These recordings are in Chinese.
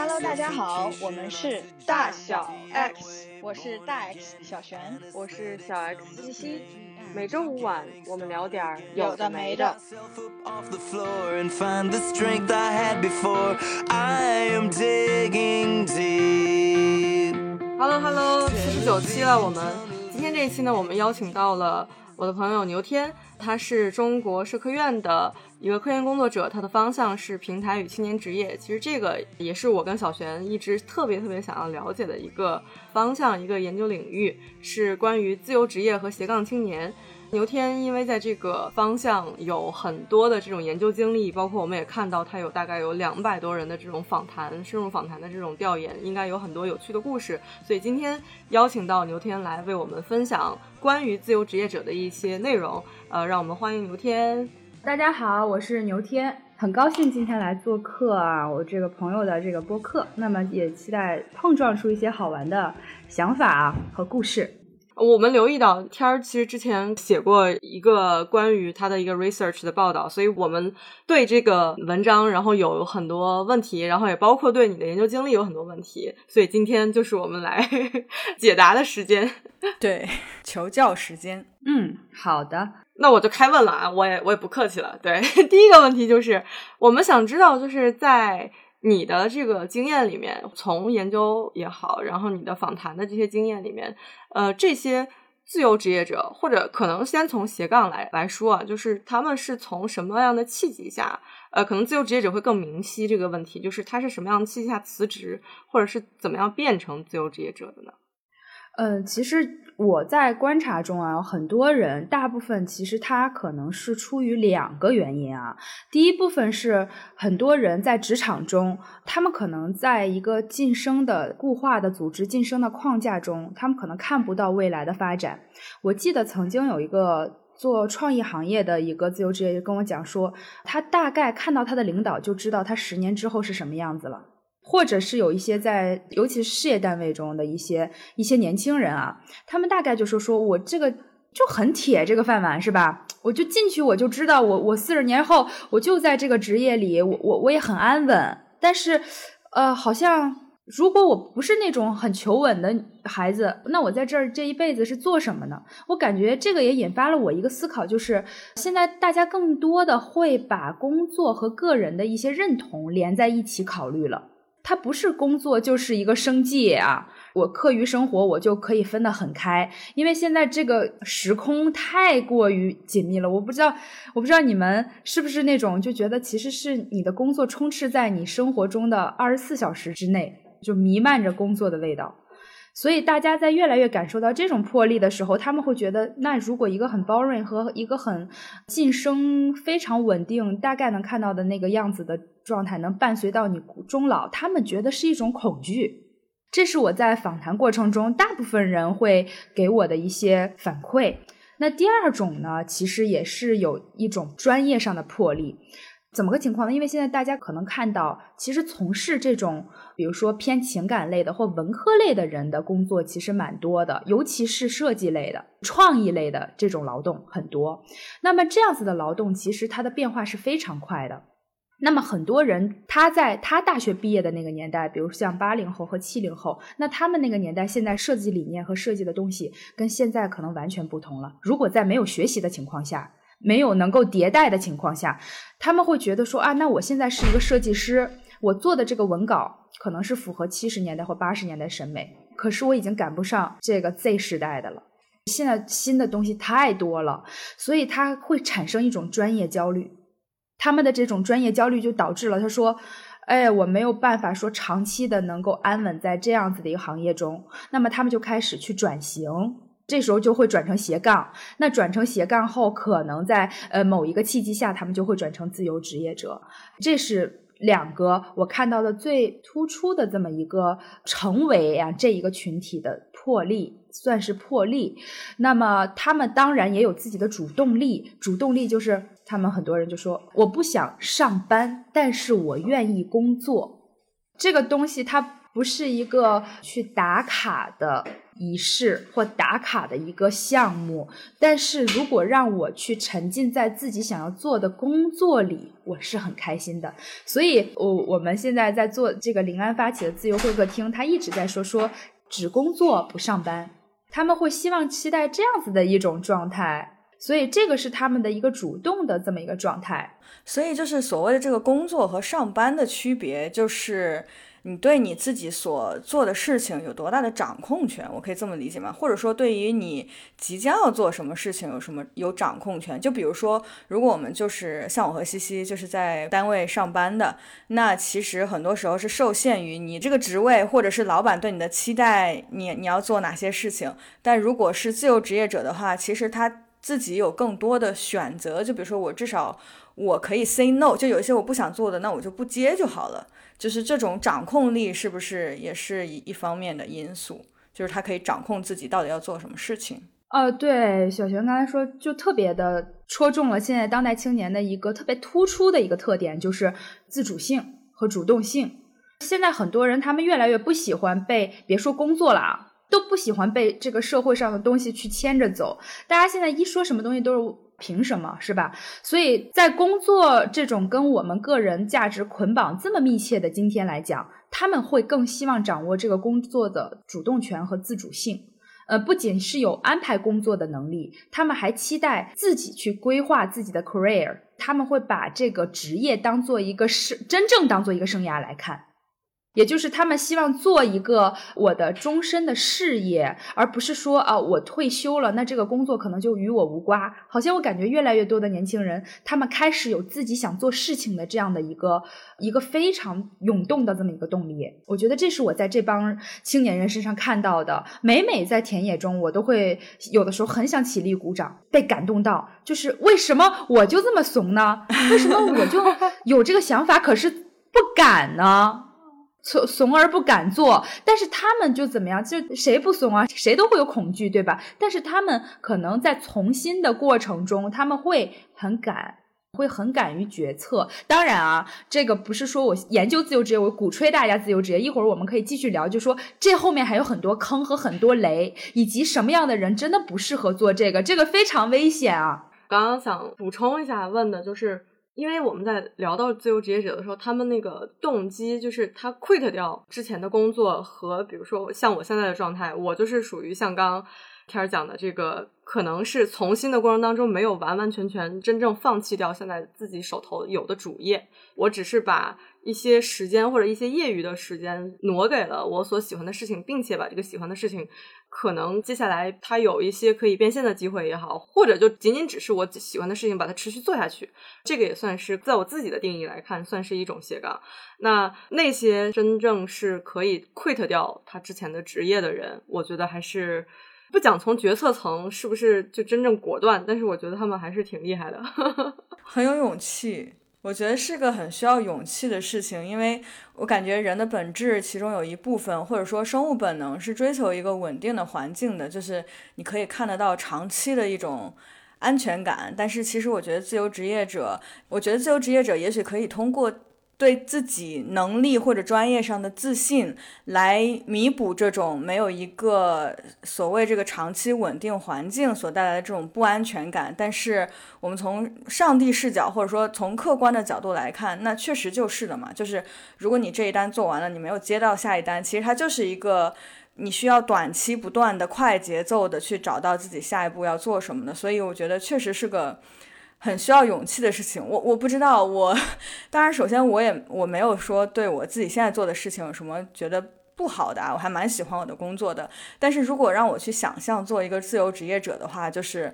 Hello，大家好，我们是大小 X，我是大 X 小璇，我是小 X 西西。每周五晚，我们聊点儿有的没的。Hello，Hello，七十九期了，我们今天这一期呢，我们邀请到了我的朋友牛天，他是中国社科院的一个科研工作者，他的方向是平台与青年职业。其实这个也是我跟小璇一直特别特别想要了解的一个方向，一个研究领域，是关于自由职业和斜杠青年。牛天因为在这个方向有很多的这种研究经历，包括我们也看到他有大概有两百多人的这种访谈、深入访谈的这种调研，应该有很多有趣的故事。所以今天邀请到牛天来为我们分享关于自由职业者的一些内容。呃，让我们欢迎牛天。大家好，我是牛天，很高兴今天来做客啊，我这个朋友的这个播客。那么也期待碰撞出一些好玩的想法啊和故事。我们留意到天儿其实之前写过一个关于他的一个 research 的报道，所以我们对这个文章然后有很多问题，然后也包括对你的研究经历有很多问题，所以今天就是我们来解答的时间。对，求教时间。嗯，好的。那我就开问了啊，我也我也不客气了。对，第一个问题就是我们想知道，就是在你的这个经验里面，从研究也好，然后你的访谈的这些经验里面，呃，这些自由职业者，或者可能先从斜杠来来说啊，就是他们是从什么样的契机下，呃，可能自由职业者会更明晰这个问题，就是他是什么样的契机下辞职，或者是怎么样变成自由职业者的呢？呃，其实我在观察中啊，很多人，大部分其实他可能是出于两个原因啊。第一部分是很多人在职场中，他们可能在一个晋升的固化的组织、晋升的框架中，他们可能看不到未来的发展。我记得曾经有一个做创意行业的一个自由职业就跟我讲说，他大概看到他的领导就知道他十年之后是什么样子了。或者是有一些在，尤其是事业单位中的一些一些年轻人啊，他们大概就是说我这个就很铁这个饭碗是吧？我就进去我就知道我我四十年后我就在这个职业里，我我我也很安稳。但是，呃，好像如果我不是那种很求稳的孩子，那我在这儿这一辈子是做什么呢？我感觉这个也引发了我一个思考，就是现在大家更多的会把工作和个人的一些认同连在一起考虑了。它不是工作就是一个生计啊！我课余生活我就可以分得很开，因为现在这个时空太过于紧密了。我不知道，我不知道你们是不是那种就觉得其实是你的工作充斥在你生活中的二十四小时之内，就弥漫着工作的味道。所以大家在越来越感受到这种魄力的时候，他们会觉得，那如果一个很 boring 和一个很晋升非常稳定，大概能看到的那个样子的状态能伴随到你终老，他们觉得是一种恐惧。这是我在访谈过程中大部分人会给我的一些反馈。那第二种呢，其实也是有一种专业上的魄力。怎么个情况呢？因为现在大家可能看到，其实从事这种，比如说偏情感类的或文科类的人的工作，其实蛮多的，尤其是设计类的、创意类的这种劳动很多。那么这样子的劳动，其实它的变化是非常快的。那么很多人他在他大学毕业的那个年代，比如像八零后和七零后，那他们那个年代，现在设计理念和设计的东西跟现在可能完全不同了。如果在没有学习的情况下，没有能够迭代的情况下，他们会觉得说啊，那我现在是一个设计师，我做的这个文稿可能是符合七十年代或八十年代审美，可是我已经赶不上这个 Z 时代的了。现在新的东西太多了，所以他会产生一种专业焦虑。他们的这种专业焦虑就导致了他说，哎，我没有办法说长期的能够安稳在这样子的一个行业中，那么他们就开始去转型。这时候就会转成斜杠，那转成斜杠后，可能在呃某一个契机下，他们就会转成自由职业者。这是两个我看到的最突出的这么一个成为啊这一个群体的魄力，算是魄力。那么他们当然也有自己的主动力，主动力就是他们很多人就说我不想上班，但是我愿意工作。这个东西它不是一个去打卡的仪式或打卡的一个项目，但是如果让我去沉浸在自己想要做的工作里，我是很开心的。所以，我我们现在在做这个临安发起的自由会客厅，他一直在说说只工作不上班，他们会希望期待这样子的一种状态。所以这个是他们的一个主动的这么一个状态。所以就是所谓的这个工作和上班的区别，就是你对你自己所做的事情有多大的掌控权，我可以这么理解吗？或者说对于你即将要做什么事情有什么有掌控权？就比如说，如果我们就是像我和西西就是在单位上班的，那其实很多时候是受限于你这个职位或者是老板对你的期待，你你要做哪些事情。但如果是自由职业者的话，其实他。自己有更多的选择，就比如说我至少我可以 say no，就有一些我不想做的，那我就不接就好了。就是这种掌控力是不是也是一一方面的因素？就是他可以掌控自己到底要做什么事情。呃，对，小璇刚才说就特别的戳中了现在当代青年的一个特别突出的一个特点，就是自主性和主动性。现在很多人他们越来越不喜欢被别说工作了啊。都不喜欢被这个社会上的东西去牵着走。大家现在一说什么东西都是凭什么，是吧？所以在工作这种跟我们个人价值捆绑这么密切的今天来讲，他们会更希望掌握这个工作的主动权和自主性。呃，不仅是有安排工作的能力，他们还期待自己去规划自己的 career。他们会把这个职业当做一个生，真正当做一个生涯来看。也就是他们希望做一个我的终身的事业，而不是说啊，我退休了，那这个工作可能就与我无关。好像我感觉越来越多的年轻人，他们开始有自己想做事情的这样的一个一个非常涌动的这么一个动力。我觉得这是我在这帮青年人身上看到的。每每在田野中，我都会有的时候很想起立鼓掌，被感动到。就是为什么我就这么怂呢？为什么我就 有这个想法，可是不敢呢？怂怂而不敢做，但是他们就怎么样？就谁不怂啊？谁都会有恐惧，对吧？但是他们可能在从新的过程中，他们会很敢，会很敢于决策。当然啊，这个不是说我研究自由职业，我鼓吹大家自由职业。一会儿我们可以继续聊，就说这后面还有很多坑和很多雷，以及什么样的人真的不适合做这个，这个非常危险啊！刚刚想补充一下，问的就是。因为我们在聊到自由职业者的时候，他们那个动机就是他 quit 掉之前的工作，和比如说像我现在的状态，我就是属于像刚天儿讲的这个，可能是从新的过程当中没有完完全全真正放弃掉现在自己手头有的主业，我只是把一些时间或者一些业余的时间挪给了我所喜欢的事情，并且把这个喜欢的事情。可能接下来他有一些可以变现的机会也好，或者就仅仅只是我喜欢的事情，把它持续做下去，这个也算是在我自己的定义来看，算是一种斜杠。那那些真正是可以 quit 掉他之前的职业的人，我觉得还是不讲从决策层是不是就真正果断，但是我觉得他们还是挺厉害的，很有勇气。我觉得是个很需要勇气的事情，因为我感觉人的本质其中有一部分，或者说生物本能是追求一个稳定的环境的，就是你可以看得到长期的一种安全感。但是其实我觉得自由职业者，我觉得自由职业者也许可以通过。对自己能力或者专业上的自信，来弥补这种没有一个所谓这个长期稳定环境所带来的这种不安全感。但是我们从上帝视角或者说从客观的角度来看，那确实就是的嘛。就是如果你这一单做完了，你没有接到下一单，其实它就是一个你需要短期不断的快节奏的去找到自己下一步要做什么的。所以我觉得确实是个。很需要勇气的事情，我我不知道，我当然首先我也我没有说对我自己现在做的事情有什么觉得不好的啊，我还蛮喜欢我的工作的。但是如果让我去想象做一个自由职业者的话，就是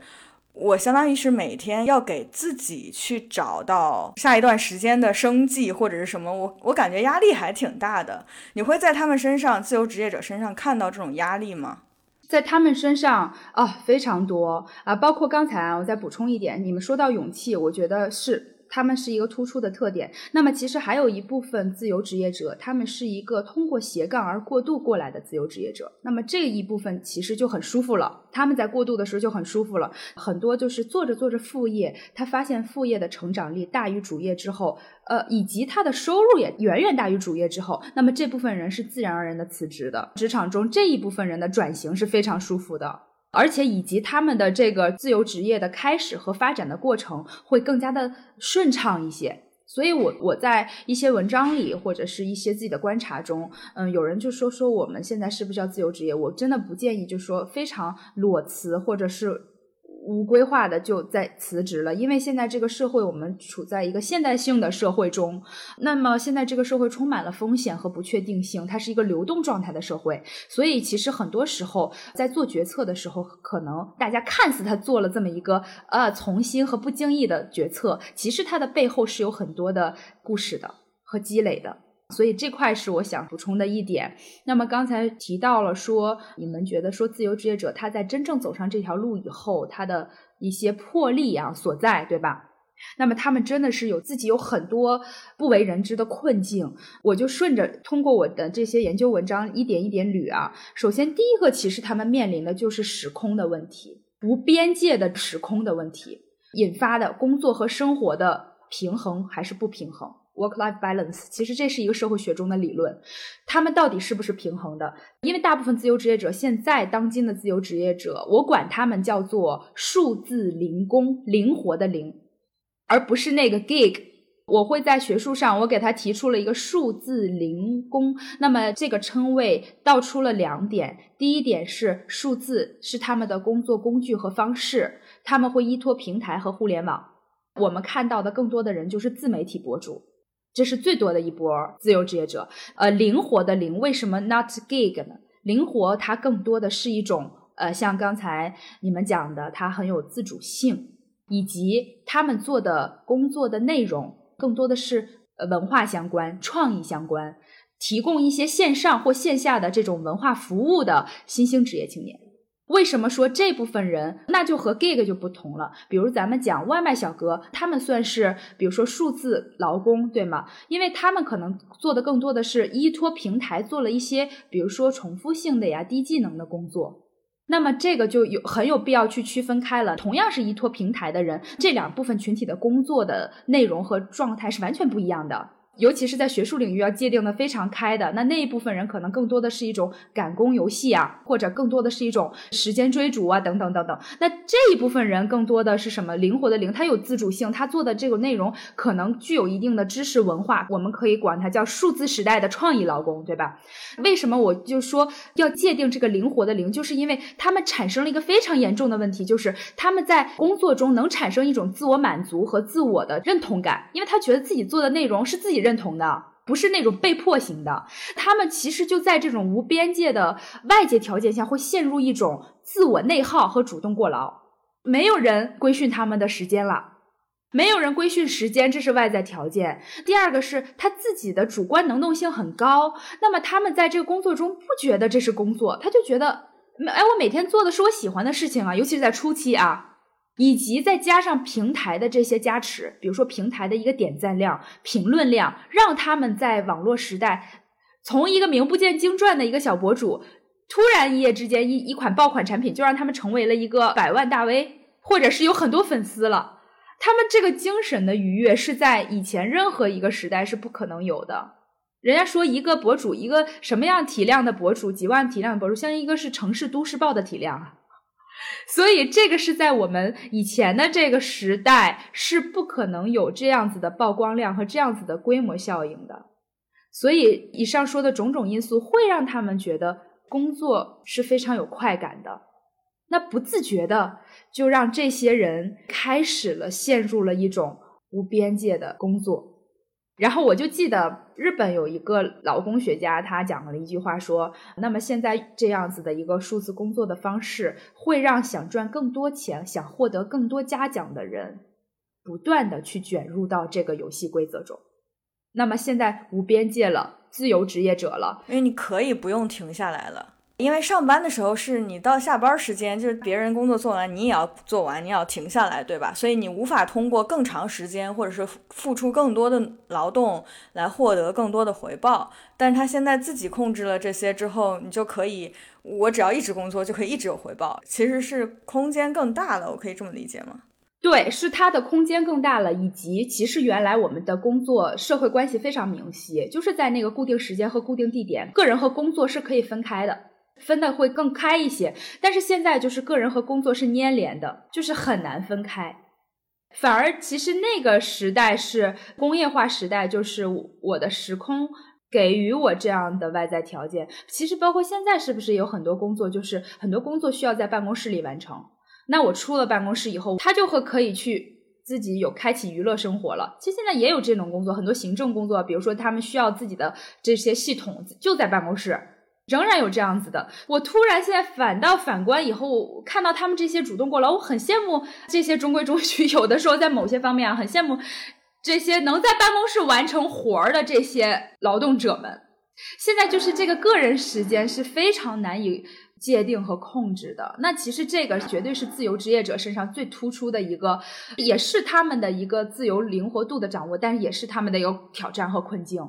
我相当于是每天要给自己去找到下一段时间的生计或者是什么，我我感觉压力还挺大的。你会在他们身上，自由职业者身上看到这种压力吗？在他们身上啊，非常多啊，包括刚才啊，我再补充一点，你们说到勇气，我觉得是。他们是一个突出的特点。那么其实还有一部分自由职业者，他们是一个通过斜杠而过渡过来的自由职业者。那么这一部分其实就很舒服了，他们在过渡的时候就很舒服了。很多就是做着做着副业，他发现副业的成长力大于主业之后，呃，以及他的收入也远远大于主业之后，那么这部分人是自然而然的辞职的。职场中这一部分人的转型是非常舒服的。而且以及他们的这个自由职业的开始和发展的过程会更加的顺畅一些，所以我我在一些文章里或者是一些自己的观察中，嗯，有人就说说我们现在是不是要自由职业？我真的不建议，就说非常裸辞或者是。无规划的就在辞职了，因为现在这个社会我们处在一个现代性的社会中，那么现在这个社会充满了风险和不确定性，它是一个流动状态的社会，所以其实很多时候在做决策的时候，可能大家看似他做了这么一个呃从心和不经意的决策，其实它的背后是有很多的故事的和积累的。所以这块是我想补充的一点。那么刚才提到了说，你们觉得说自由职业者他在真正走上这条路以后，他的一些魄力啊所在，对吧？那么他们真的是有自己有很多不为人知的困境。我就顺着通过我的这些研究文章一点一点捋啊。首先第一个，其实他们面临的就是时空的问题，无边界的时空的问题引发的工作和生活的平衡还是不平衡。Work-life balance，其实这是一个社会学中的理论，他们到底是不是平衡的？因为大部分自由职业者，现在当今的自由职业者，我管他们叫做数字零工，灵活的零，而不是那个 gig。我会在学术上，我给他提出了一个数字零工。那么这个称谓道出了两点：第一点是数字是他们的工作工具和方式，他们会依托平台和互联网。我们看到的更多的人就是自媒体博主。这是最多的一波自由职业者，呃，灵活的灵，为什么 not gig 呢？灵活它更多的是一种，呃，像刚才你们讲的，它很有自主性，以及他们做的工作的内容更多的是呃文化相关、创意相关，提供一些线上或线下的这种文化服务的新兴职业青年。为什么说这部分人那就和 gig 就不同了？比如咱们讲外卖小哥，他们算是比如说数字劳工，对吗？因为他们可能做的更多的是依托平台做了一些，比如说重复性的呀、低技能的工作。那么这个就有很有必要去区分开了。同样是依托平台的人，这两部分群体的工作的内容和状态是完全不一样的。尤其是在学术领域要界定的非常开的，那那一部分人可能更多的是一种赶工游戏啊，或者更多的是一种时间追逐啊，等等等等。那这一部分人更多的是什么？灵活的灵，他有自主性，他做的这个内容可能具有一定的知识文化，我们可以管它叫数字时代的创意劳工，对吧？为什么我就说要界定这个灵活的灵，就是因为他们产生了一个非常严重的问题，就是他们在工作中能产生一种自我满足和自我的认同感，因为他觉得自己做的内容是自己。认同的不是那种被迫型的，他们其实就在这种无边界的外界条件下，会陷入一种自我内耗和主动过劳。没有人规训他们的时间了，没有人规训时间，这是外在条件。第二个是他自己的主观能动性很高，那么他们在这个工作中不觉得这是工作，他就觉得，哎，我每天做的是我喜欢的事情啊，尤其是在初期啊。以及再加上平台的这些加持，比如说平台的一个点赞量、评论量，让他们在网络时代，从一个名不见经传的一个小博主，突然一夜之间一一款爆款产品就让他们成为了一个百万大 V，或者是有很多粉丝了。他们这个精神的愉悦是在以前任何一个时代是不可能有的。人家说一个博主，一个什么样体量的博主，几万体量的博主，像一个是城市都市报的体量啊。所以，这个是在我们以前的这个时代是不可能有这样子的曝光量和这样子的规模效应的。所以，以上说的种种因素会让他们觉得工作是非常有快感的。那不自觉的就让这些人开始了陷入了一种无边界的工作。然后我就记得日本有一个劳工学家，他讲了一句话说：“那么现在这样子的一个数字工作的方式，会让想赚更多钱、想获得更多嘉奖的人，不断的去卷入到这个游戏规则中。那么现在无边界了，自由职业者了，因为你可以不用停下来了。因为上班的时候是你到下班时间，就是别人工作做完，你也要做完，你要停下来，对吧？所以你无法通过更长时间或者是付出更多的劳动来获得更多的回报。但是他现在自己控制了这些之后，你就可以，我只要一直工作就可以一直有回报，其实是空间更大了，我可以这么理解吗？对，是它的空间更大了，以及其实原来我们的工作社会关系非常明晰，就是在那个固定时间和固定地点，个人和工作是可以分开的。分的会更开一些，但是现在就是个人和工作是粘连的，就是很难分开。反而其实那个时代是工业化时代，就是我的时空给予我这样的外在条件。其实包括现在是不是有很多工作，就是很多工作需要在办公室里完成。那我出了办公室以后，他就会可以去自己有开启娱乐生活了。其实现在也有这种工作，很多行政工作，比如说他们需要自己的这些系统就在办公室。仍然有这样子的，我突然现在反倒反观以后，看到他们这些主动过来，我很羡慕这些中规中矩。有的时候在某些方面啊，很羡慕这些能在办公室完成活儿的这些劳动者们。现在就是这个个人时间是非常难以界定和控制的。那其实这个绝对是自由职业者身上最突出的一个，也是他们的一个自由灵活度的掌握，但是也是他们的一个挑战和困境。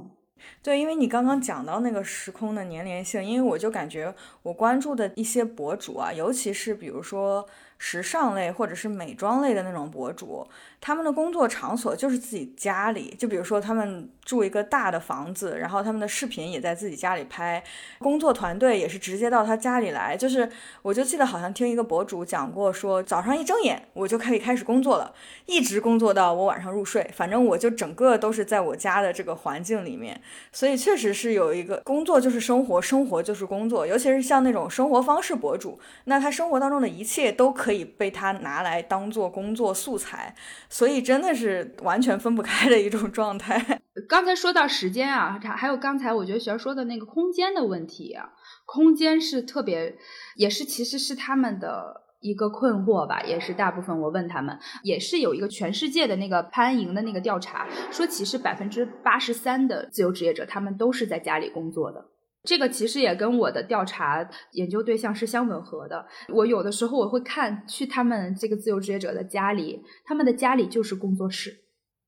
对，因为你刚刚讲到那个时空的粘连性，因为我就感觉我关注的一些博主啊，尤其是比如说时尚类或者是美妆类的那种博主。他们的工作场所就是自己家里，就比如说他们住一个大的房子，然后他们的视频也在自己家里拍，工作团队也是直接到他家里来。就是我就记得好像听一个博主讲过，说早上一睁眼我就可以开始工作了，一直工作到我晚上入睡，反正我就整个都是在我家的这个环境里面。所以确实是有一个工作就是生活，生活就是工作，尤其是像那种生活方式博主，那他生活当中的一切都可可以被他拿来当做工作素材。所以真的是完全分不开的一种状态。刚才说到时间啊，还有刚才我觉得雪儿说的那个空间的问题啊，空间是特别，也是其实是他们的一个困惑吧，也是大部分我问他们，也是有一个全世界的那个潘莹的那个调查，说其实百分之八十三的自由职业者他们都是在家里工作的。这个其实也跟我的调查研究对象是相吻合的。我有的时候我会看去他们这个自由职业者的家里，他们的家里就是工作室。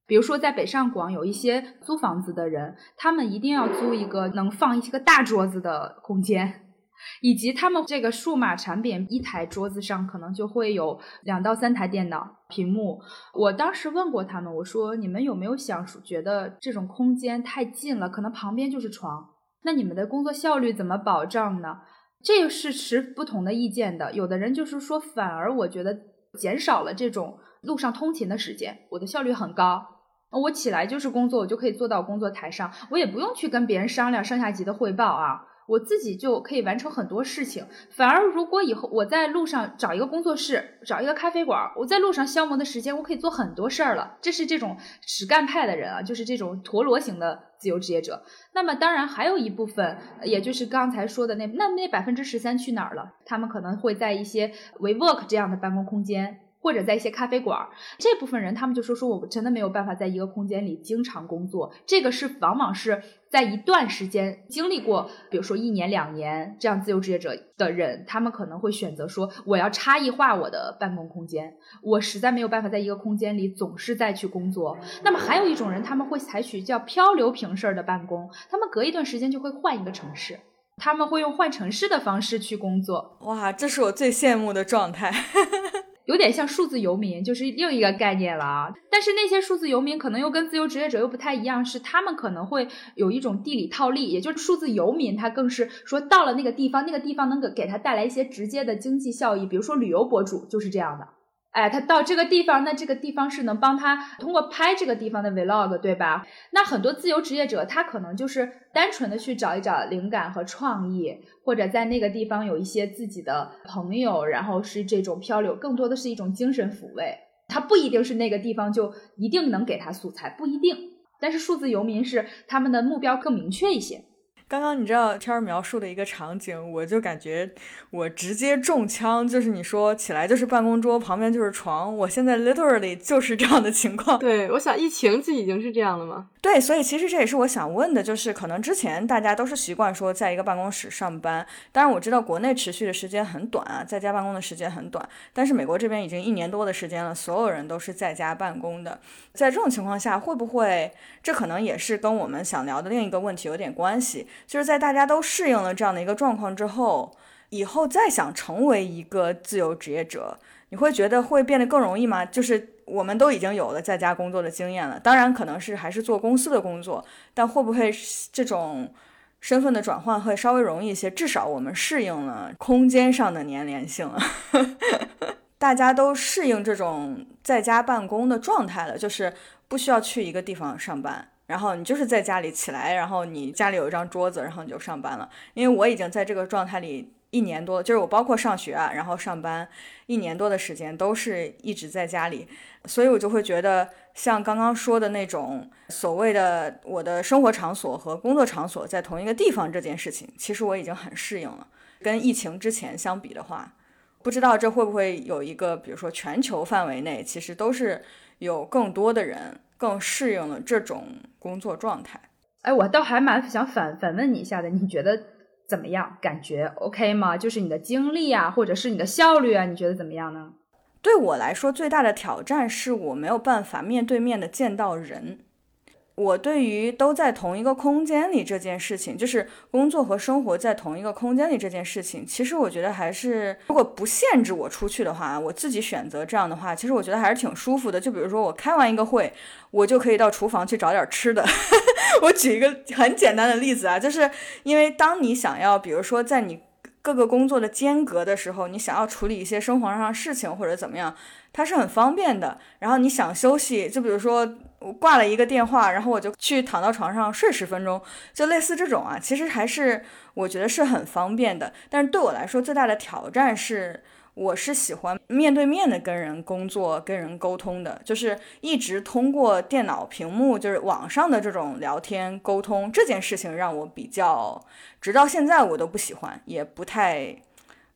比如说在北上广有一些租房子的人，他们一定要租一个能放一些个大桌子的空间，以及他们这个数码产品一台桌子上可能就会有两到三台电脑屏幕。我当时问过他们，我说你们有没有想觉得这种空间太近了，可能旁边就是床。那你们的工作效率怎么保障呢？这个是持不同的意见的。有的人就是说，反而我觉得减少了这种路上通勤的时间，我的效率很高。我起来就是工作，我就可以坐到工作台上，我也不用去跟别人商量上下级的汇报啊。我自己就可以完成很多事情，反而如果以后我在路上找一个工作室，找一个咖啡馆，我在路上消磨的时间，我可以做很多事儿了。这是这种实干派的人啊，就是这种陀螺型的自由职业者。那么当然还有一部分，也就是刚才说的那那那百分之十三去哪儿了？他们可能会在一些 WeWork 这样的办公空间。或者在一些咖啡馆，这部分人他们就说说我真的没有办法在一个空间里经常工作。这个是往往是在一段时间经历过，比如说一年两年这样自由职业者的人，他们可能会选择说我要差异化我的办公空间，我实在没有办法在一个空间里总是在去工作。那么还有一种人，他们会采取叫漂流平式的办公，他们隔一段时间就会换一个城市，他们会用换城市的方式去工作。哇，这是我最羡慕的状态。有点像数字游民，就是另一个概念了啊。但是那些数字游民可能又跟自由职业者又不太一样，是他们可能会有一种地理套利，也就是数字游民他更是说到了那个地方，那个地方能给给他带来一些直接的经济效益，比如说旅游博主就是这样的。哎，他到这个地方，那这个地方是能帮他通过拍这个地方的 vlog，对吧？那很多自由职业者，他可能就是单纯的去找一找灵感和创意，或者在那个地方有一些自己的朋友，然后是这种漂流，更多的是一种精神抚慰。他不一定是那个地方就一定能给他素材，不一定。但是数字游民是他们的目标更明确一些。刚刚你知道天儿描述的一个场景，我就感觉我直接中枪，就是你说起来就是办公桌，旁边就是床，我现在 literally 就是这样的情况。对，我想疫情就已经是这样了吗？对，所以其实这也是我想问的，就是可能之前大家都是习惯说在一个办公室上班，当然我知道国内持续的时间很短啊，在家办公的时间很短，但是美国这边已经一年多的时间了，所有人都是在家办公的，在这种情况下，会不会这可能也是跟我们想聊的另一个问题有点关系？就是在大家都适应了这样的一个状况之后，以后再想成为一个自由职业者，你会觉得会变得更容易吗？就是我们都已经有了在家工作的经验了，当然可能是还是做公司的工作，但会不会这种身份的转换会稍微容易一些？至少我们适应了空间上的粘连性，大家都适应这种在家办公的状态了，就是不需要去一个地方上班。然后你就是在家里起来，然后你家里有一张桌子，然后你就上班了。因为我已经在这个状态里一年多，就是我包括上学啊，然后上班一年多的时间都是一直在家里，所以我就会觉得像刚刚说的那种所谓的我的生活场所和工作场所在同一个地方这件事情，其实我已经很适应了。跟疫情之前相比的话，不知道这会不会有一个，比如说全球范围内，其实都是有更多的人。更适应了这种工作状态。哎，我倒还蛮想反反问你一下的，你觉得怎么样？感觉 OK 吗？就是你的精力啊，或者是你的效率啊，你觉得怎么样呢？对我来说，最大的挑战是我没有办法面对面的见到人。我对于都在同一个空间里这件事情，就是工作和生活在同一个空间里这件事情，其实我觉得还是，如果不限制我出去的话，我自己选择这样的话，其实我觉得还是挺舒服的。就比如说我开完一个会，我就可以到厨房去找点吃的。我举一个很简单的例子啊，就是因为当你想要，比如说在你各个工作的间隔的时候，你想要处理一些生活上的事情或者怎么样。它是很方便的，然后你想休息，就比如说我挂了一个电话，然后我就去躺到床上睡十分钟，就类似这种啊，其实还是我觉得是很方便的。但是对我来说，最大的挑战是，我是喜欢面对面的跟人工作、跟人沟通的，就是一直通过电脑屏幕，就是网上的这种聊天沟通这件事情，让我比较，直到现在我都不喜欢，也不太。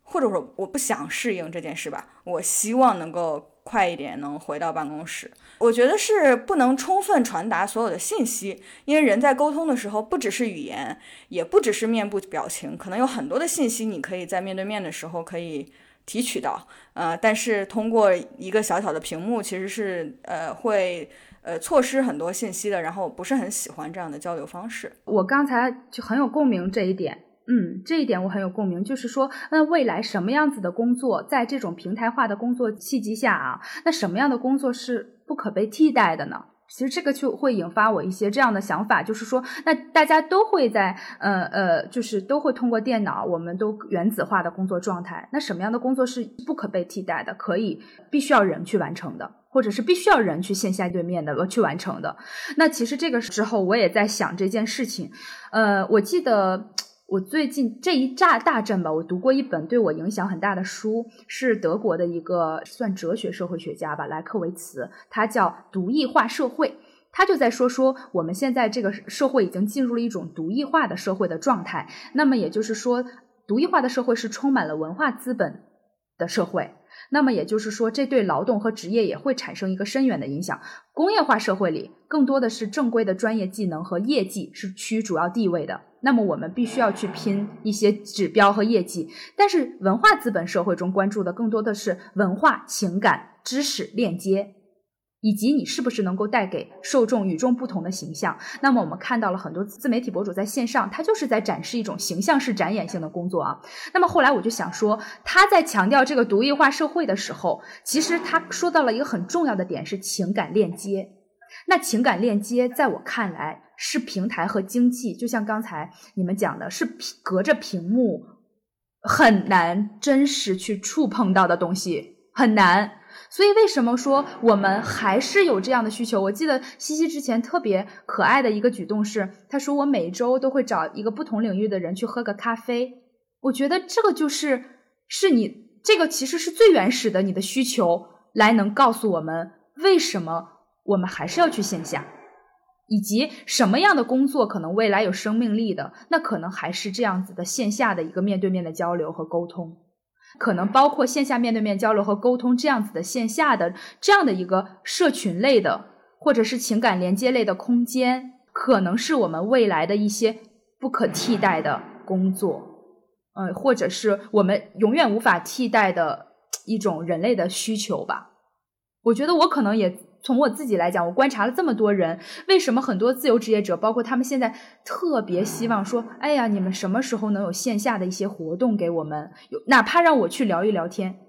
或者说我不想适应这件事吧，我希望能够快一点能回到办公室。我觉得是不能充分传达所有的信息，因为人在沟通的时候，不只是语言，也不只是面部表情，可能有很多的信息你可以在面对面的时候可以提取到。呃，但是通过一个小小的屏幕，其实是呃会呃错失很多信息的。然后我不是很喜欢这样的交流方式。我刚才就很有共鸣这一点。嗯，这一点我很有共鸣，就是说，那未来什么样子的工作，在这种平台化的工作契机下啊，那什么样的工作是不可被替代的呢？其实这个就会引发我一些这样的想法，就是说，那大家都会在，呃呃，就是都会通过电脑，我们都原子化的工作状态，那什么样的工作是不可被替代的，可以必须要人去完成的，或者是必须要人去线下对面的去完成的？那其实这个时候我也在想这件事情，呃，我记得。我最近这一炸大阵吧，我读过一本对我影响很大的书，是德国的一个算哲学社会学家吧，莱克维茨，他叫《独异化社会》，他就在说说我们现在这个社会已经进入了一种独异化的社会的状态，那么也就是说，独异化的社会是充满了文化资本的社会。那么也就是说，这对劳动和职业也会产生一个深远的影响。工业化社会里，更多的是正规的专业技能和业绩是居主要地位的。那么我们必须要去拼一些指标和业绩。但是文化资本社会中关注的更多的是文化、情感、知识链接。以及你是不是能够带给受众与众不同的形象？那么我们看到了很多自媒体博主在线上，他就是在展示一种形象式展演性的工作啊。那么后来我就想说，他在强调这个独立化社会的时候，其实他说到了一个很重要的点，是情感链接。那情感链接在我看来是平台和经济，就像刚才你们讲的，是隔着屏幕很难真实去触碰到的东西，很难。所以，为什么说我们还是有这样的需求？我记得西西之前特别可爱的一个举动是，他说我每周都会找一个不同领域的人去喝个咖啡。我觉得这个就是是你这个其实是最原始的你的需求，来能告诉我们为什么我们还是要去线下。以及什么样的工作可能未来有生命力的，那可能还是这样子的线下的一个面对面的交流和沟通，可能包括线下面对面交流和沟通这样子的线下的这样的一个社群类的或者是情感连接类的空间，可能是我们未来的一些不可替代的工作，呃，或者是我们永远无法替代的一种人类的需求吧。我觉得我可能也。从我自己来讲，我观察了这么多人，为什么很多自由职业者，包括他们现在特别希望说，哎呀，你们什么时候能有线下的一些活动给我们？有哪怕让我去聊一聊天。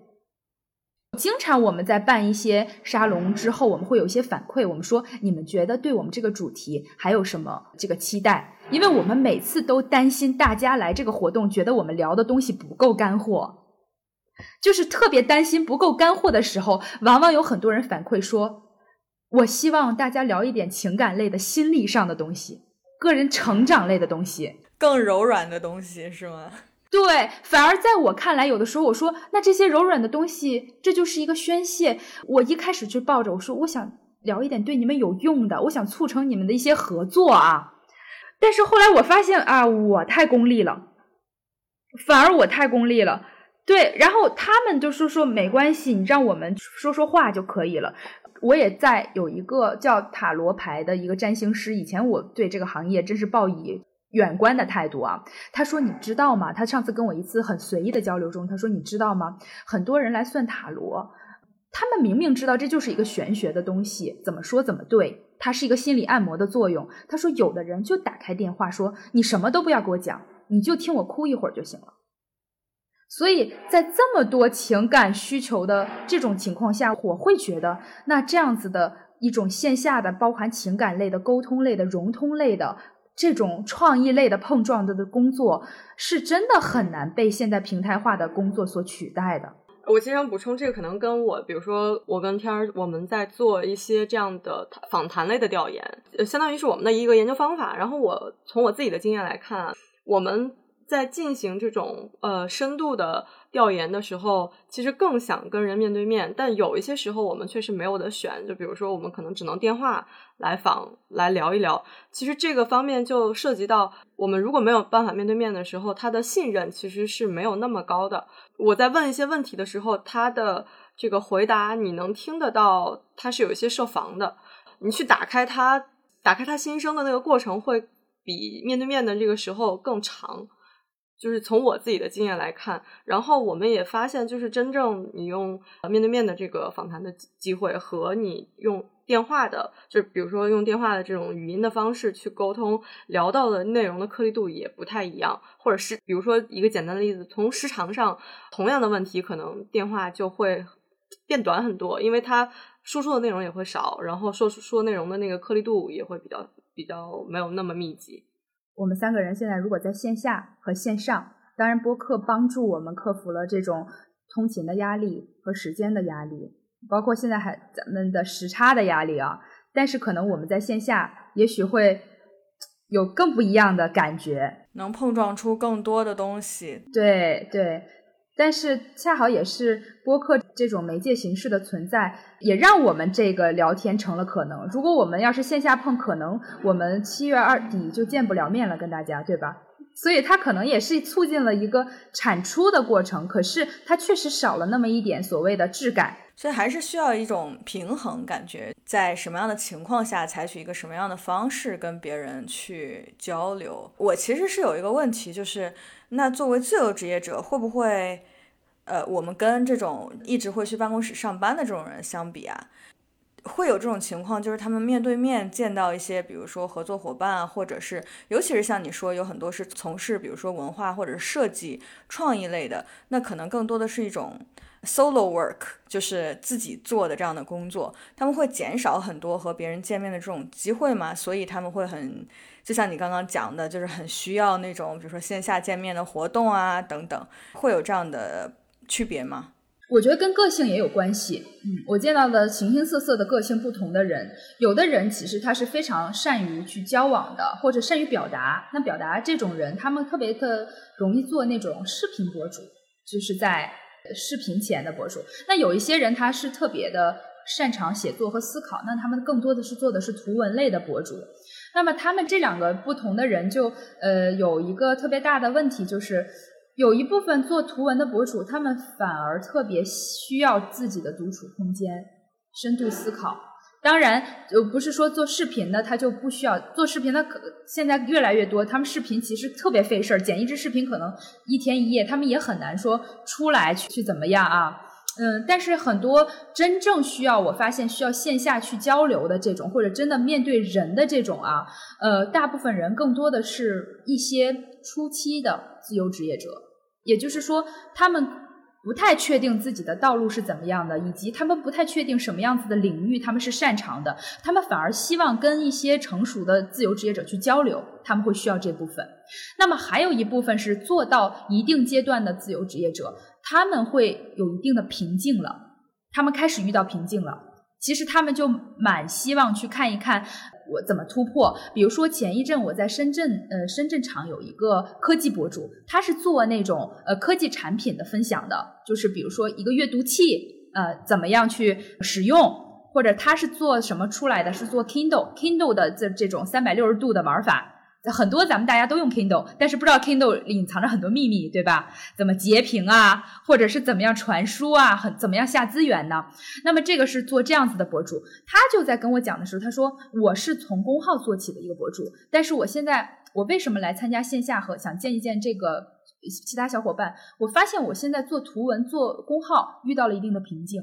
经常我们在办一些沙龙之后，我们会有一些反馈，我们说你们觉得对我们这个主题还有什么这个期待？因为我们每次都担心大家来这个活动，觉得我们聊的东西不够干货，就是特别担心不够干货的时候，往往有很多人反馈说。我希望大家聊一点情感类的、心理上的东西，个人成长类的东西，更柔软的东西是吗？对，反而在我看来，有的时候我说，那这些柔软的东西，这就是一个宣泄。我一开始就抱着我说，我想聊一点对你们有用的，我想促成你们的一些合作啊。但是后来我发现啊，我太功利了，反而我太功利了。对，然后他们就说说没关系，你让我们说说话就可以了。我也在有一个叫塔罗牌的一个占星师，以前我对这个行业真是抱以远观的态度啊。他说：“你知道吗？”他上次跟我一次很随意的交流中，他说：“你知道吗？很多人来算塔罗，他们明明知道这就是一个玄学的东西，怎么说怎么对，它是一个心理按摩的作用。”他说：“有的人就打开电话说，你什么都不要给我讲，你就听我哭一会儿就行了。”所以在这么多情感需求的这种情况下，我会觉得，那这样子的一种线下的、包含情感类的、沟通类的、融通类的这种创意类的碰撞的的工作，是真的很难被现在平台化的工作所取代的。我经常补充，这个可能跟我，比如说我跟天儿，我们在做一些这样的访谈类的调研，相当于是我们的一个研究方法。然后我从我自己的经验来看，我们。在进行这种呃深度的调研的时候，其实更想跟人面对面，但有一些时候我们确实没有的选，就比如说我们可能只能电话来访来聊一聊。其实这个方面就涉及到我们如果没有办法面对面的时候，他的信任其实是没有那么高的。我在问一些问题的时候，他的这个回答你能听得到，他是有一些设防的。你去打开他，打开他心声的那个过程会比面对面的这个时候更长。就是从我自己的经验来看，然后我们也发现，就是真正你用面对面的这个访谈的机会和你用电话的，就是比如说用电话的这种语音的方式去沟通，聊到的内容的颗粒度也不太一样，或者是比如说一个简单的例子，从时长上，同样的问题可能电话就会变短很多，因为它输出的内容也会少，然后说说内容的那个颗粒度也会比较比较没有那么密集。我们三个人现在如果在线下和线上，当然播客帮助我们克服了这种通勤的压力和时间的压力，包括现在还咱们的时差的压力啊。但是可能我们在线下也许会有更不一样的感觉，能碰撞出更多的东西。对对。但是恰好也是播客这种媒介形式的存在，也让我们这个聊天成了可能。如果我们要是线下碰，可能我们七月二底就见不了面了，跟大家，对吧？所以它可能也是促进了一个产出的过程，可是它确实少了那么一点所谓的质感。所以还是需要一种平衡，感觉在什么样的情况下采取一个什么样的方式跟别人去交流。我其实是有一个问题，就是。那作为自由职业者，会不会，呃，我们跟这种一直会去办公室上班的这种人相比啊，会有这种情况，就是他们面对面见到一些，比如说合作伙伴，或者是，尤其是像你说，有很多是从事，比如说文化或者设计、创意类的，那可能更多的是一种 solo work，就是自己做的这样的工作，他们会减少很多和别人见面的这种机会嘛，所以他们会很。就像你刚刚讲的，就是很需要那种，比如说线下见面的活动啊，等等，会有这样的区别吗？我觉得跟个性也有关系。嗯，我见到的形形色色的个性不同的人，有的人其实他是非常善于去交往的，或者善于表达。那表达这种人，他们特别的容易做那种视频博主，就是在视频前的博主。那有一些人他是特别的擅长写作和思考，那他们更多的是做的是图文类的博主。那么他们这两个不同的人就呃有一个特别大的问题，就是有一部分做图文的博主，他们反而特别需要自己的独处空间，深度思考。当然，呃，不是说做视频的他就不需要做视频的，可现在越来越多，他们视频其实特别费事儿，剪一支视频可能一天一夜，他们也很难说出来去去怎么样啊。嗯，但是很多真正需要我发现需要线下去交流的这种，或者真的面对人的这种啊，呃，大部分人更多的是一些初期的自由职业者，也就是说，他们不太确定自己的道路是怎么样的，以及他们不太确定什么样子的领域他们是擅长的，他们反而希望跟一些成熟的自由职业者去交流，他们会需要这部分。那么还有一部分是做到一定阶段的自由职业者。他们会有一定的瓶颈了，他们开始遇到瓶颈了。其实他们就蛮希望去看一看我怎么突破。比如说前一阵我在深圳，呃，深圳场有一个科技博主，他是做那种呃科技产品的分享的，就是比如说一个阅读器，呃，怎么样去使用，或者他是做什么出来的，是做 Kindle，Kindle 的这这种三百六十度的玩法。很多咱们大家都用 Kindle，但是不知道 Kindle 隐藏着很多秘密，对吧？怎么截屏啊，或者是怎么样传输啊，很怎么样下资源呢？那么这个是做这样子的博主，他就在跟我讲的时候，他说我是从公号做起的一个博主，但是我现在我为什么来参加线下和想见一见这个其他小伙伴？我发现我现在做图文做公号遇到了一定的瓶颈，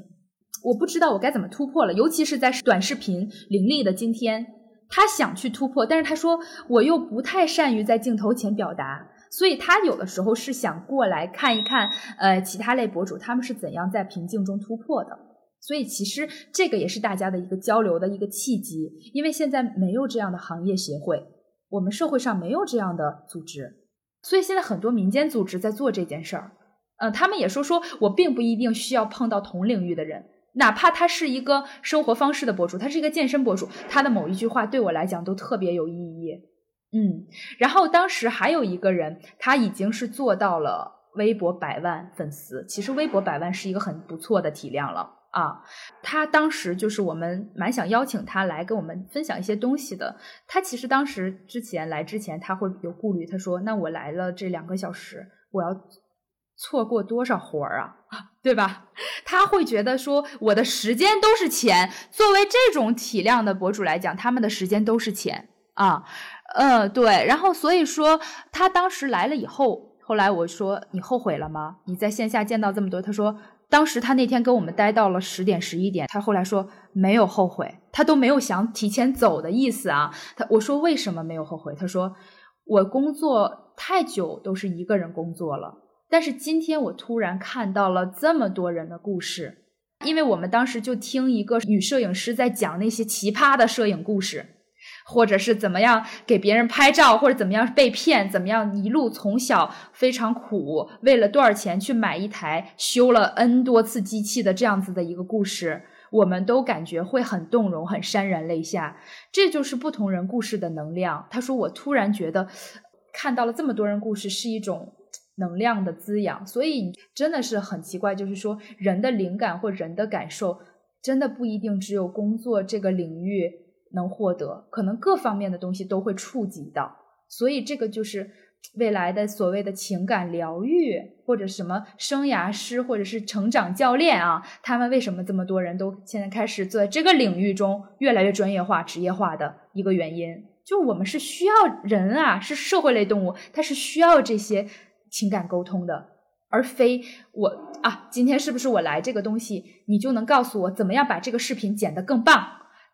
我不知道我该怎么突破了，尤其是在短视频凌厉的今天。他想去突破，但是他说我又不太善于在镜头前表达，所以他有的时候是想过来看一看，呃，其他类博主他们是怎样在瓶颈中突破的。所以其实这个也是大家的一个交流的一个契机，因为现在没有这样的行业协会，我们社会上没有这样的组织，所以现在很多民间组织在做这件事儿。嗯，他们也说说我并不一定需要碰到同领域的人。哪怕他是一个生活方式的博主，他是一个健身博主，他的某一句话对我来讲都特别有意义。嗯，然后当时还有一个人，他已经是做到了微博百万粉丝。其实微博百万是一个很不错的体量了啊。他当时就是我们蛮想邀请他来跟我们分享一些东西的。他其实当时之前来之前他会有顾虑，他说：“那我来了这两个小时，我要。”错过多少活儿啊，对吧？他会觉得说我的时间都是钱。作为这种体量的博主来讲，他们的时间都是钱啊。嗯，对。然后所以说他当时来了以后，后来我说你后悔了吗？你在线下见到这么多，他说当时他那天跟我们待到了十点十一点，他后来说没有后悔，他都没有想提前走的意思啊。他我说为什么没有后悔？他说我工作太久都是一个人工作了。但是今天我突然看到了这么多人的故事，因为我们当时就听一个女摄影师在讲那些奇葩的摄影故事，或者是怎么样给别人拍照，或者怎么样被骗，怎么样一路从小非常苦，为了多少钱去买一台修了 N 多次机器的这样子的一个故事，我们都感觉会很动容，很潸然泪下。这就是不同人故事的能量。他说：“我突然觉得看到了这么多人故事是一种。”能量的滋养，所以真的是很奇怪，就是说人的灵感或人的感受，真的不一定只有工作这个领域能获得，可能各方面的东西都会触及到。所以这个就是未来的所谓的情感疗愈，或者什么生涯师，或者是成长教练啊，他们为什么这么多人都现在开始在这个领域中越来越专业化、职业化的一个原因，就我们是需要人啊，是社会类动物，它是需要这些。情感沟通的，而非我啊，今天是不是我来这个东西，你就能告诉我怎么样把这个视频剪得更棒，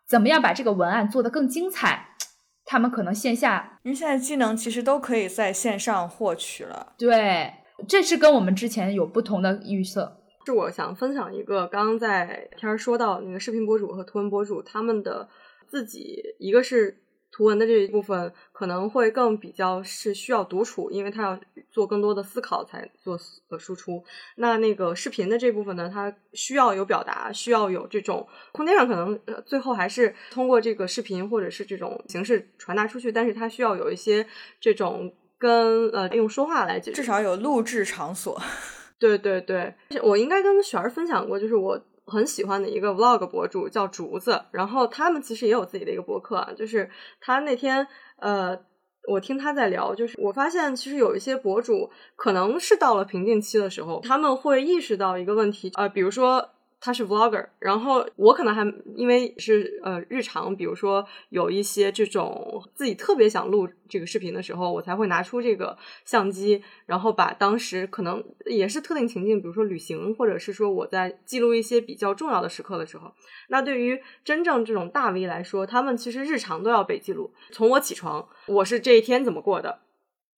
怎么样把这个文案做得更精彩？他们可能线下，因为现在技能其实都可以在线上获取了。对，这是跟我们之前有不同的预测。是我想分享一个，刚刚在天儿说到那个视频博主和图文博主他们的自己，一个是。图文的这一部分可能会更比较是需要独处，因为他要做更多的思考才做呃输出。那那个视频的这部分呢，它需要有表达，需要有这种空间上可能最后还是通过这个视频或者是这种形式传达出去，但是它需要有一些这种跟呃用说话来解至少有录制场所。对对对，我应该跟雪儿分享过，就是我。很喜欢的一个 vlog 博主叫竹子，然后他们其实也有自己的一个博客啊，就是他那天呃，我听他在聊，就是我发现其实有一些博主可能是到了瓶颈期的时候，他们会意识到一个问题，啊，比如说。他是 vlogger，然后我可能还因为是呃日常，比如说有一些这种自己特别想录这个视频的时候，我才会拿出这个相机，然后把当时可能也是特定情境，比如说旅行，或者是说我在记录一些比较重要的时刻的时候，那对于真正这种大 V 来说，他们其实日常都要被记录。从我起床，我是这一天怎么过的，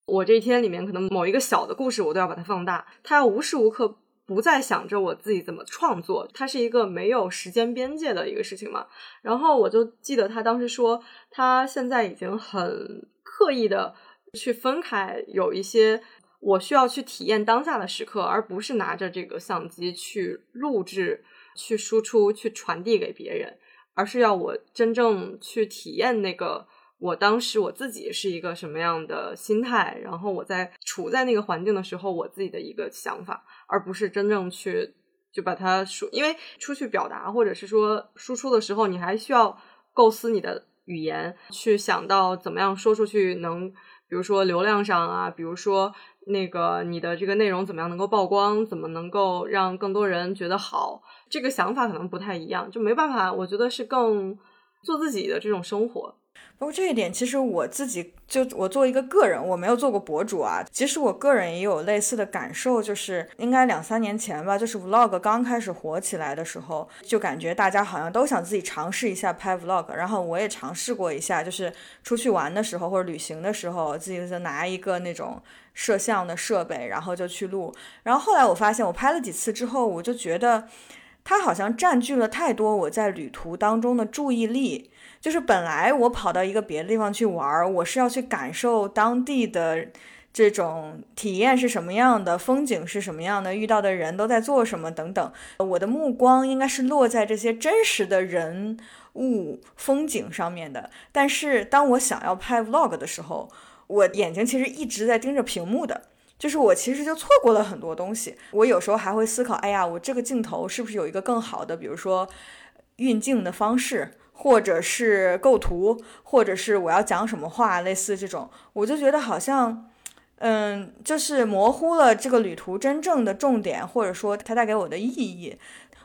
我这一天里面可能某一个小的故事，我都要把它放大，他要无时无刻。不再想着我自己怎么创作，它是一个没有时间边界的一个事情嘛。然后我就记得他当时说，他现在已经很刻意的去分开，有一些我需要去体验当下的时刻，而不是拿着这个相机去录制、去输出、去传递给别人，而是要我真正去体验那个。我当时我自己是一个什么样的心态，然后我在处在那个环境的时候，我自己的一个想法，而不是真正去就把它说，因为出去表达或者是说输出的时候，你还需要构思你的语言，去想到怎么样说出去能，比如说流量上啊，比如说那个你的这个内容怎么样能够曝光，怎么能够让更多人觉得好，这个想法可能不太一样，就没办法，我觉得是更做自己的这种生活。不过这一点，其实我自己就我作为一个个人，我没有做过博主啊。其实我个人也有类似的感受，就是应该两三年前吧，就是 vlog 刚开始火起来的时候，就感觉大家好像都想自己尝试一下拍 vlog。然后我也尝试过一下，就是出去玩的时候或者旅行的时候，自己就拿一个那种摄像的设备，然后就去录。然后后来我发现，我拍了几次之后，我就觉得它好像占据了太多我在旅途当中的注意力。就是本来我跑到一个别的地方去玩儿，我是要去感受当地的这种体验是什么样的，风景是什么样的，遇到的人都在做什么等等。我的目光应该是落在这些真实的人物风景上面的。但是当我想要拍 vlog 的时候，我眼睛其实一直在盯着屏幕的，就是我其实就错过了很多东西。我有时候还会思考，哎呀，我这个镜头是不是有一个更好的，比如说运镜的方式？或者是构图，或者是我要讲什么话，类似这种，我就觉得好像，嗯，就是模糊了这个旅途真正的重点，或者说它带给我的意义。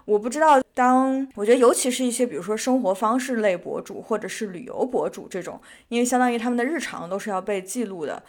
我不知道，当我觉得，尤其是一些比如说生活方式类博主，或者是旅游博主这种，因为相当于他们的日常都是要被记录的。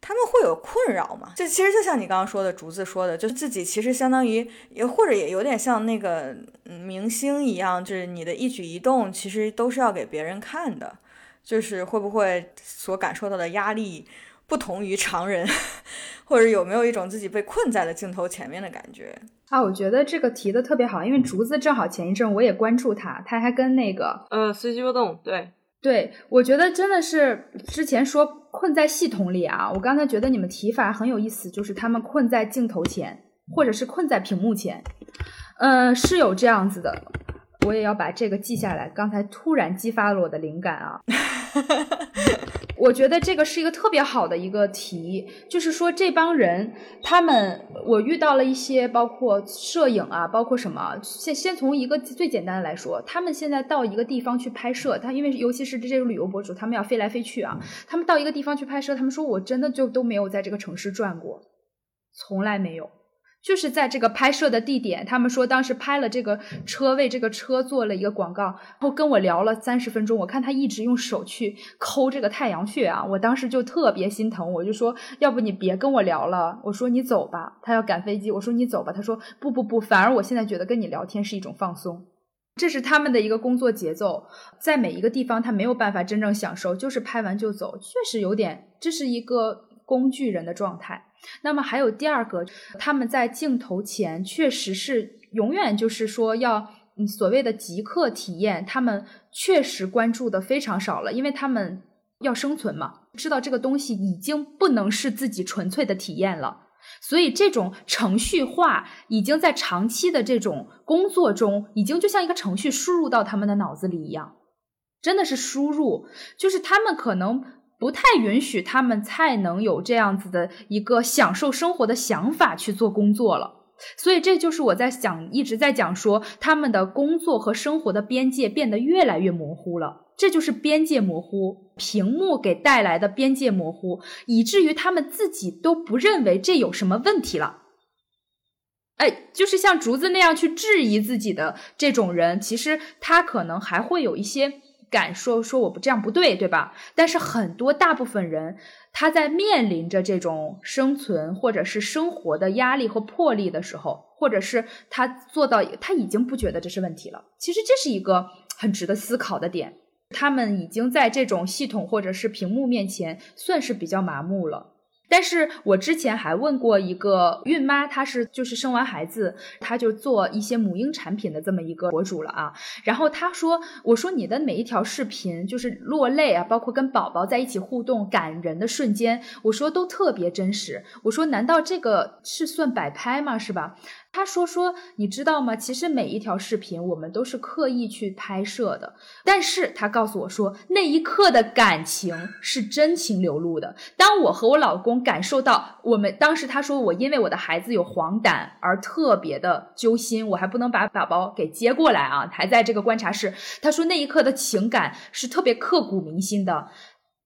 他们会有困扰吗？这其实就像你刚刚说的，竹子说的，就是自己其实相当于，也或者也有点像那个明星一样，就是你的一举一动其实都是要给别人看的，就是会不会所感受到的压力不同于常人，或者有没有一种自己被困在了镜头前面的感觉啊？我觉得这个提的特别好，因为竹子正好前一阵我也关注他，他还跟那个呃随机波动对。对，我觉得真的是之前说困在系统里啊，我刚才觉得你们提法很有意思，就是他们困在镜头前，或者是困在屏幕前，嗯，是有这样子的，我也要把这个记下来。刚才突然激发了我的灵感啊。我觉得这个是一个特别好的一个题，就是说这帮人，他们我遇到了一些，包括摄影啊，包括什么，先先从一个最简单的来说，他们现在到一个地方去拍摄，他因为尤其是这些旅游博主，他们要飞来飞去啊，他们到一个地方去拍摄，他们说我真的就都没有在这个城市转过，从来没有。就是在这个拍摄的地点，他们说当时拍了这个车为这个车做了一个广告，然后跟我聊了三十分钟。我看他一直用手去抠这个太阳穴啊，我当时就特别心疼，我就说要不你别跟我聊了，我说你走吧。他要赶飞机，我说你走吧。他说不不不，反而我现在觉得跟你聊天是一种放松。这是他们的一个工作节奏，在每一个地方他没有办法真正享受，就是拍完就走，确实有点，这是一个工具人的状态。那么还有第二个，他们在镜头前确实是永远就是说要所谓的即刻体验，他们确实关注的非常少了，因为他们要生存嘛，知道这个东西已经不能是自己纯粹的体验了，所以这种程序化已经在长期的这种工作中，已经就像一个程序输入到他们的脑子里一样，真的是输入，就是他们可能。不太允许他们才能有这样子的一个享受生活的想法去做工作了。所以这就是我在讲，一直在讲说，他们的工作和生活的边界变得越来越模糊了。这就是边界模糊，屏幕给带来的边界模糊，以至于他们自己都不认为这有什么问题了。哎，就是像竹子那样去质疑自己的这种人，其实他可能还会有一些敢说，说我不这样不对，对吧？但是很多大部分人，他在面临着这种生存或者是生活的压力和魄力的时候，或者是他做到他已经不觉得这是问题了。其实这是一个很值得思考的点。他们已经在这种系统或者是屏幕面前算是比较麻木了。但是我之前还问过一个孕妈，她是就是生完孩子，她就做一些母婴产品的这么一个博主了啊。然后她说：“我说你的每一条视频就是落泪啊，包括跟宝宝在一起互动感人的瞬间，我说都特别真实。我说难道这个是算摆拍吗？是吧？”他说：“说你知道吗？其实每一条视频我们都是刻意去拍摄的，但是他告诉我说，那一刻的感情是真情流露的。当我和我老公感受到，我们当时他说我因为我的孩子有黄疸而特别的揪心，我还不能把宝宝给接过来啊，还在这个观察室。他说那一刻的情感是特别刻骨铭心的。”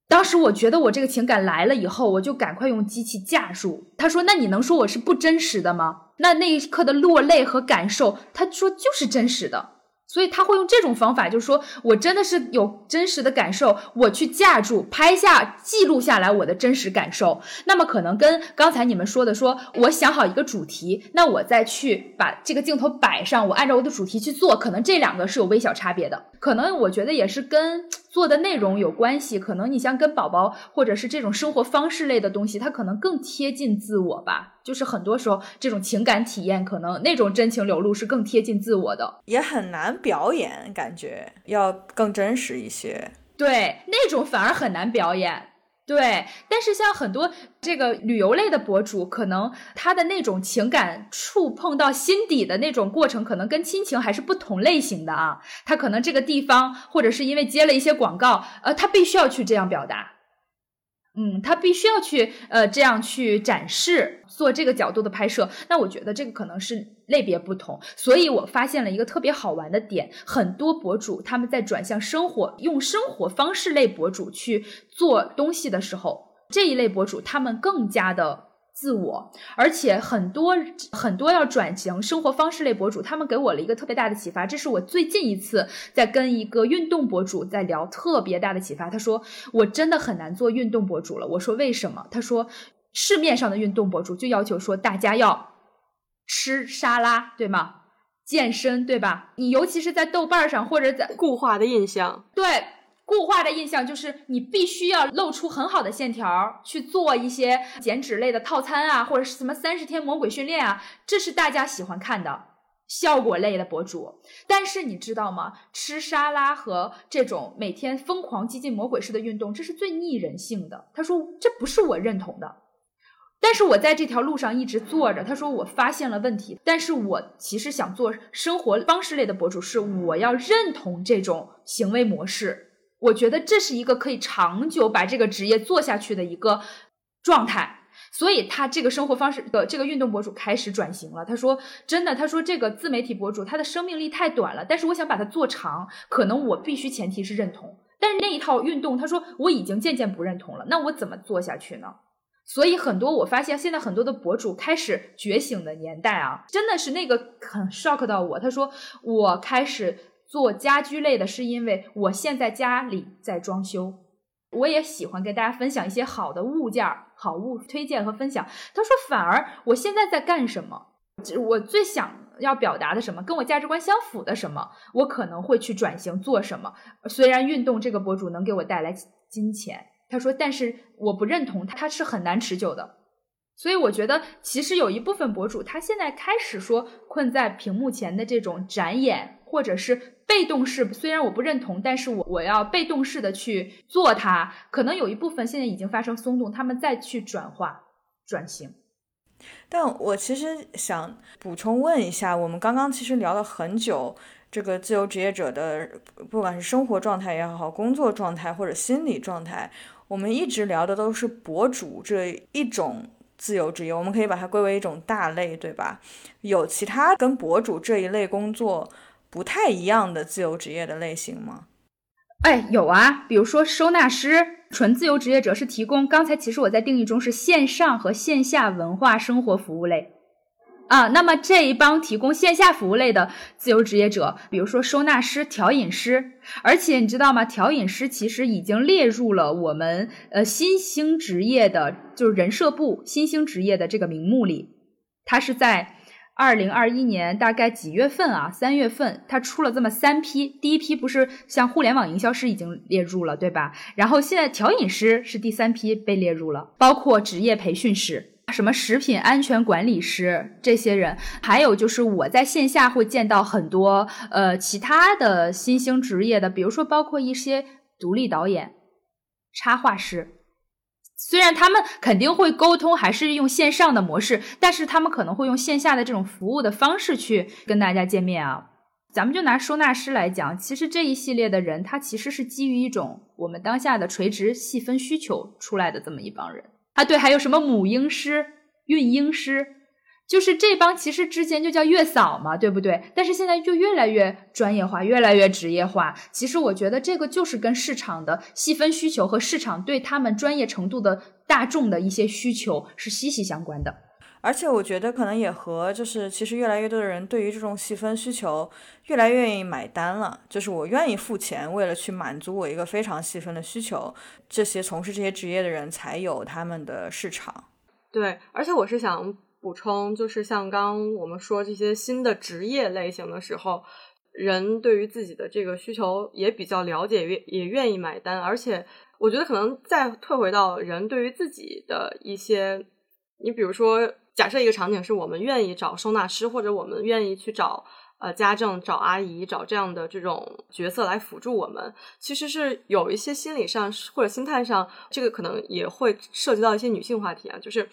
当时我觉得我这个情感来了以后，我就赶快用机器架住。他说：“那你能说我是不真实的吗？”那那一刻的落泪和感受，他说就是真实的。所以他会用这种方法，就是说我真的是有真实的感受，我去架住、拍下、记录下来我的真实感受。那么可能跟刚才你们说的，说我想好一个主题，那我再去把这个镜头摆上，我按照我的主题去做，可能这两个是有微小差别的。可能我觉得也是跟。做的内容有关系，可能你像跟宝宝或者是这种生活方式类的东西，它可能更贴近自我吧。就是很多时候这种情感体验，可能那种真情流露是更贴近自我的，也很难表演，感觉要更真实一些。对，那种反而很难表演。对，但是像很多这个旅游类的博主，可能他的那种情感触碰到心底的那种过程，可能跟亲情还是不同类型的啊。他可能这个地方，或者是因为接了一些广告，呃，他必须要去这样表达。嗯，他必须要去呃这样去展示，做这个角度的拍摄。那我觉得这个可能是类别不同，所以我发现了一个特别好玩的点：很多博主他们在转向生活，用生活方式类博主去做东西的时候，这一类博主他们更加的。自我，而且很多很多要转型生活方式类博主，他们给我了一个特别大的启发。这是我最近一次在跟一个运动博主在聊，特别大的启发。他说：“我真的很难做运动博主了。”我说：“为什么？”他说：“市面上的运动博主就要求说大家要吃沙拉，对吗？健身，对吧？你尤其是在豆瓣上或者在固化的印象，对。”固化的印象就是你必须要露出很好的线条去做一些减脂类的套餐啊，或者是什么三十天魔鬼训练啊，这是大家喜欢看的效果类的博主。但是你知道吗？吃沙拉和这种每天疯狂激进魔鬼式的运动，这是最逆人性的。他说这不是我认同的。但是我在这条路上一直做着。他说我发现了问题，但是我其实想做生活方式类的博主，是我要认同这种行为模式。我觉得这是一个可以长久把这个职业做下去的一个状态，所以他这个生活方式的这个运动博主开始转型了。他说：“真的，他说这个自媒体博主他的生命力太短了，但是我想把它做长，可能我必须前提是认同。但是那一套运动，他说我已经渐渐不认同了，那我怎么做下去呢？所以很多我发现现在很多的博主开始觉醒的年代啊，真的是那个很 shock 到我。他说我开始。”做家居类的是因为我现在家里在装修，我也喜欢跟大家分享一些好的物件、好物推荐和分享。他说，反而我现在在干什么，我最想要表达的什么，跟我价值观相符的什么，我可能会去转型做什么。虽然运动这个博主能给我带来金钱，他说，但是我不认同他，是很难持久的。所以我觉得，其实有一部分博主他现在开始说困在屏幕前的这种展演，或者是。被动式虽然我不认同，但是我我要被动式的去做它，可能有一部分现在已经发生松动，他们再去转化转型。但我其实想补充问一下，我们刚刚其实聊了很久，这个自由职业者的不管是生活状态也好，工作状态或者心理状态，我们一直聊的都是博主这一种。自由职业，我们可以把它归为一种大类，对吧？有其他跟博主这一类工作不太一样的自由职业的类型吗？哎，有啊，比如说收纳师，纯自由职业者是提供。刚才其实我在定义中是线上和线下文化生活服务类啊。那么这一帮提供线下服务类的自由职业者，比如说收纳师、调饮师，而且你知道吗？调饮师其实已经列入了我们呃新兴职业的，就是人社部新兴职业的这个名目里，它是在。二零二一年大概几月份啊？三月份，它出了这么三批。第一批不是像互联网营销师已经列入了，对吧？然后现在调饮师是第三批被列入了，包括职业培训师、什么食品安全管理师这些人，还有就是我在线下会见到很多呃其他的新兴职业的，比如说包括一些独立导演、插画师。虽然他们肯定会沟通，还是用线上的模式，但是他们可能会用线下的这种服务的方式去跟大家见面啊。咱们就拿收纳师来讲，其实这一系列的人，他其实是基于一种我们当下的垂直细分需求出来的这么一帮人啊。对，还有什么母婴师、孕婴师。就是这帮其实之前就叫月嫂嘛，对不对？但是现在就越来越专业化，越来越职业化。其实我觉得这个就是跟市场的细分需求和市场对他们专业程度的大众的一些需求是息息相关的。而且我觉得可能也和就是其实越来越多的人对于这种细分需求越来越愿意买单了，就是我愿意付钱，为了去满足我一个非常细分的需求，这些从事这些职业的人才有他们的市场。对，而且我是想。补充就是，像刚我们说这些新的职业类型的时候，人对于自己的这个需求也比较了解，也也愿意买单。而且，我觉得可能再退回到人对于自己的一些，你比如说，假设一个场景是我们愿意找收纳师，或者我们愿意去找呃家政、找阿姨、找这样的这种角色来辅助我们，其实是有一些心理上或者心态上，这个可能也会涉及到一些女性话题啊，就是。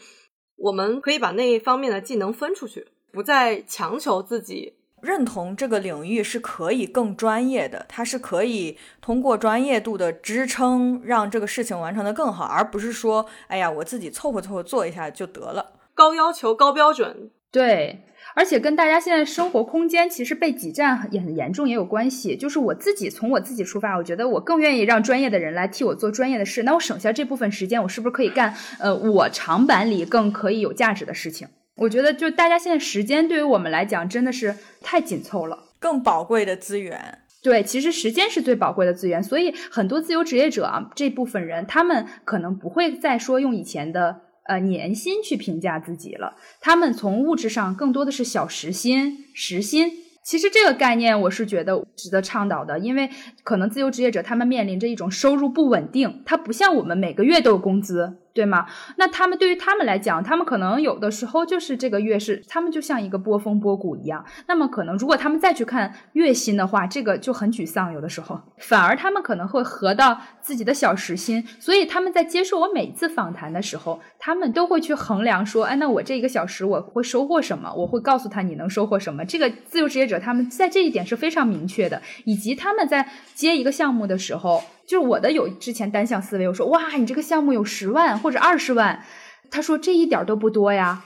我们可以把那一方面的技能分出去，不再强求自己认同这个领域是可以更专业的，它是可以通过专业度的支撑让这个事情完成的更好，而不是说，哎呀，我自己凑合凑合做一下就得了，高要求高标准，对。而且跟大家现在生活空间其实被挤占也很严重也有关系。就是我自己从我自己出发，我觉得我更愿意让专业的人来替我做专业的事。那我省下这部分时间，我是不是可以干呃我长板里更可以有价值的事情？我觉得就大家现在时间对于我们来讲真的是太紧凑了，更宝贵的资源。对，其实时间是最宝贵的资源。所以很多自由职业者啊这部分人，他们可能不会再说用以前的。呃，年薪去评价自己了。他们从物质上更多的是小时薪、时薪。其实这个概念我是觉得值得倡导的，因为可能自由职业者他们面临着一种收入不稳定，它不像我们每个月都有工资。对吗？那他们对于他们来讲，他们可能有的时候就是这个月是他们就像一个波峰波谷一样。那么可能如果他们再去看月薪的话，这个就很沮丧。有的时候反而他们可能会合到自己的小时薪。所以他们在接受我每次访谈的时候，他们都会去衡量说：哎，那我这一个小时我会收获什么？我会告诉他你能收获什么。这个自由职业者他们在这一点是非常明确的，以及他们在接一个项目的时候。就是我的有之前单向思维，我说哇，你这个项目有十万或者二十万，他说这一点都不多呀，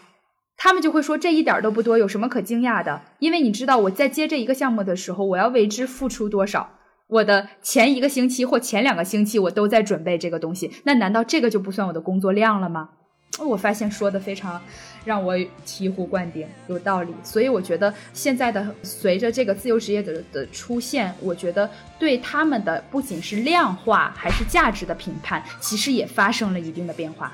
他们就会说这一点都不多，有什么可惊讶的？因为你知道我在接这一个项目的时候，我要为之付出多少？我的前一个星期或前两个星期我都在准备这个东西，那难道这个就不算我的工作量了吗？我发现说的非常让我醍醐灌顶，有道理。所以我觉得现在的随着这个自由职业者的出现，我觉得对他们的不仅是量化，还是价值的评判，其实也发生了一定的变化。